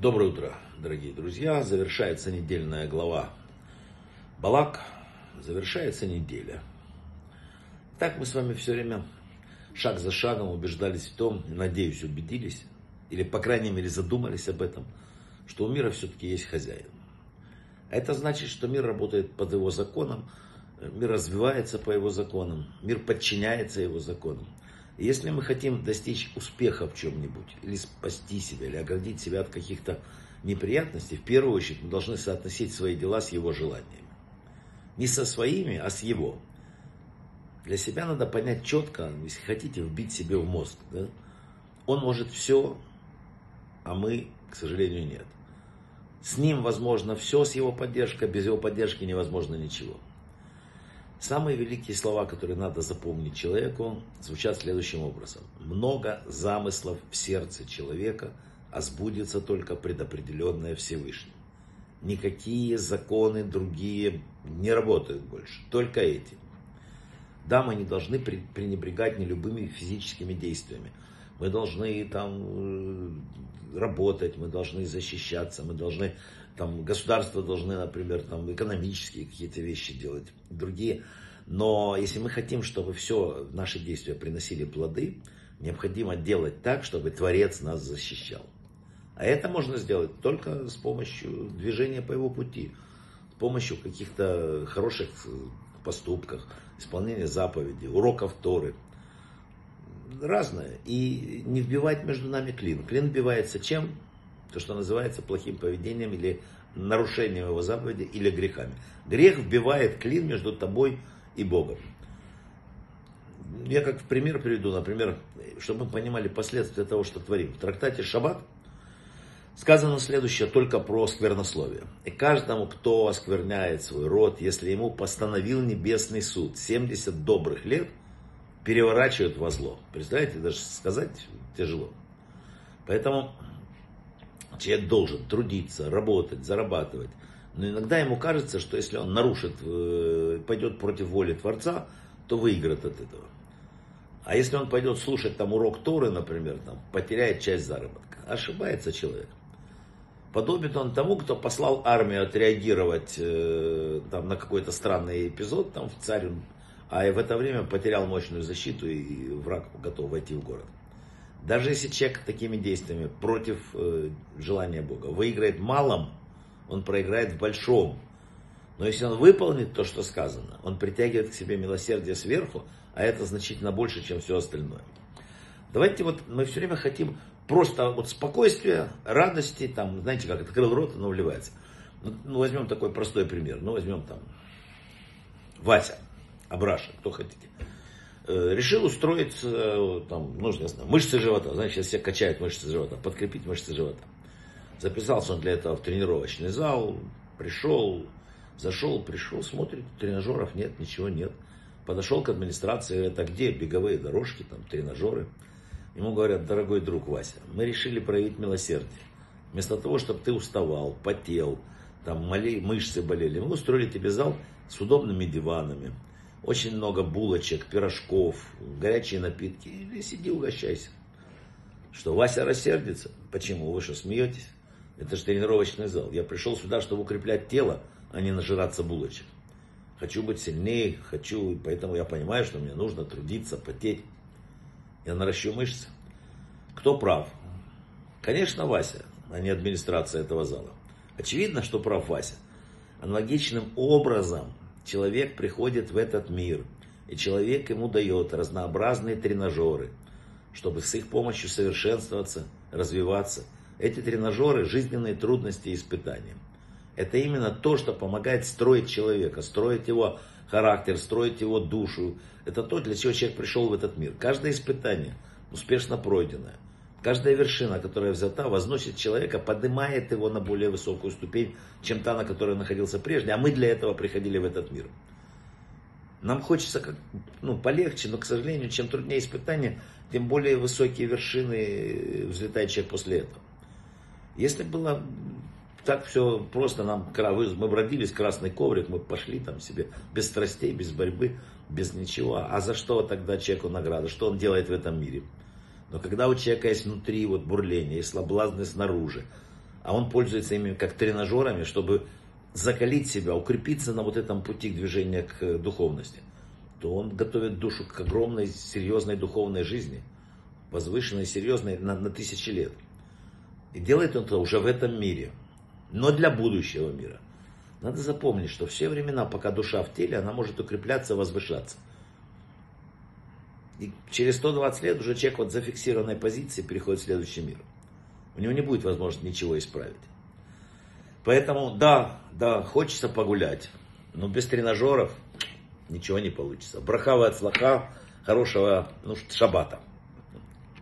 Доброе утро, дорогие друзья. Завершается недельная глава Балак. Завершается неделя. Так мы с вами все время шаг за шагом убеждались в том, надеюсь, убедились, или по крайней мере задумались об этом, что у мира все-таки есть хозяин. А это значит, что мир работает под его законом, мир развивается по его законам, мир подчиняется его законам. Если мы хотим достичь успеха в чем-нибудь, или спасти себя, или оградить себя от каких-то неприятностей, в первую очередь мы должны соотносить свои дела с его желаниями. Не со своими, а с его. Для себя надо понять четко, если хотите, вбить себе в мозг. Да? Он может все, а мы, к сожалению, нет. С ним возможно все, с его поддержкой, без его поддержки невозможно ничего. Самые великие слова, которые надо запомнить человеку, звучат следующим образом. Много замыслов в сердце человека, а сбудется только предопределенное Всевышним. Никакие законы другие не работают больше, только эти. Да, мы не должны пренебрегать ни любыми физическими действиями. Мы должны там э, работать, мы должны защищаться, мы должны там государства должны, например, там экономические какие-то вещи делать, другие. Но если мы хотим, чтобы все наши действия приносили плоды, необходимо делать так, чтобы Творец нас защищал. А это можно сделать только с помощью движения по его пути, с помощью каких-то хороших поступков, исполнения заповедей, уроков Торы. Разное. И не вбивать между нами клин. Клин вбивается чем? то, что называется плохим поведением или нарушением его заповеди или грехами. Грех вбивает клин между тобой и Богом. Я как пример приведу, например, чтобы мы понимали последствия того, что творим. В трактате Шаббат сказано следующее только про сквернословие. И каждому, кто оскверняет свой род, если ему постановил небесный суд 70 добрых лет, переворачивают во зло. Представляете, даже сказать тяжело. Поэтому Человек должен трудиться, работать, зарабатывать. Но иногда ему кажется, что если он нарушит, э, пойдет против воли Творца, то выиграет от этого. А если он пойдет слушать там урок Торы, например, там, потеряет часть заработка. Ошибается человек. Подобен он тому, кто послал армию отреагировать э, там, на какой-то странный эпизод там, в царь, а в это время потерял мощную защиту и враг готов войти в город. Даже если человек такими действиями против э, желания Бога выиграет малом, он проиграет в большом. Но если он выполнит то, что сказано, он притягивает к себе милосердие сверху, а это значительно больше, чем все остальное. Давайте вот мы все время хотим просто вот спокойствия, радости, там, знаете, как открыл рот, оно вливается. Ну, возьмем такой простой пример. Ну, возьмем там Вася, Абраша, кто хотите. Э, решил устроить, э, там, нужно, я знаю, мышцы живота. Знаете, сейчас все качают мышцы живота, подкрепить мышцы живота. Записался он для этого в тренировочный зал, пришел, зашел, пришел, смотрит, тренажеров нет, ничего нет. Подошел к администрации, это где беговые дорожки, там, тренажеры. Ему говорят, дорогой друг Вася, мы решили проявить милосердие. Вместо того, чтобы ты уставал, потел, там моли, мышцы болели, мы устроили тебе зал с удобными диванами, очень много булочек, пирожков, горячие напитки. Или сиди, угощайся. Что, Вася рассердится? Почему? Вы что, смеетесь? Это же тренировочный зал. Я пришел сюда, чтобы укреплять тело, а не нажираться булочек. Хочу быть сильнее, хочу, поэтому я понимаю, что мне нужно трудиться, потеть. Я наращу мышцы. Кто прав? Конечно, Вася, а не администрация этого зала. Очевидно, что прав Вася. Аналогичным образом человек приходит в этот мир, и человек ему дает разнообразные тренажеры, чтобы с их помощью совершенствоваться, развиваться. Эти тренажеры – жизненные трудности и испытания. Это именно то, что помогает строить человека, строить его характер, строить его душу. Это то, для чего человек пришел в этот мир. Каждое испытание успешно пройденное – Каждая вершина, которая взята, возносит человека, поднимает его на более высокую ступень, чем та, на которой он находился прежде. А мы для этого приходили в этот мир. Нам хочется как, ну, полегче, но, к сожалению, чем труднее испытания, тем более высокие вершины взлетает человек после этого. Если было так все просто, нам, мы бродили с красный коврик, мы пошли там себе без страстей, без борьбы, без ничего. А за что тогда человеку награда? Что он делает в этом мире? Но когда у человека есть внутри вот бурление, есть соблазны снаружи, а он пользуется ими как тренажерами, чтобы закалить себя, укрепиться на вот этом пути к движению к духовности, то он готовит душу к огромной, серьезной духовной жизни, возвышенной, серьезной на, на тысячи лет. И делает он это уже в этом мире, но для будущего мира. Надо запомнить, что все времена, пока душа в теле, она может укрепляться, возвышаться. И через 120 лет уже человек вот зафиксированной позиции переходит в следующий мир. У него не будет возможности ничего исправить. Поэтому, да, да, хочется погулять, но без тренажеров ничего не получится. Брахава от слаха, хорошего ну, шабата.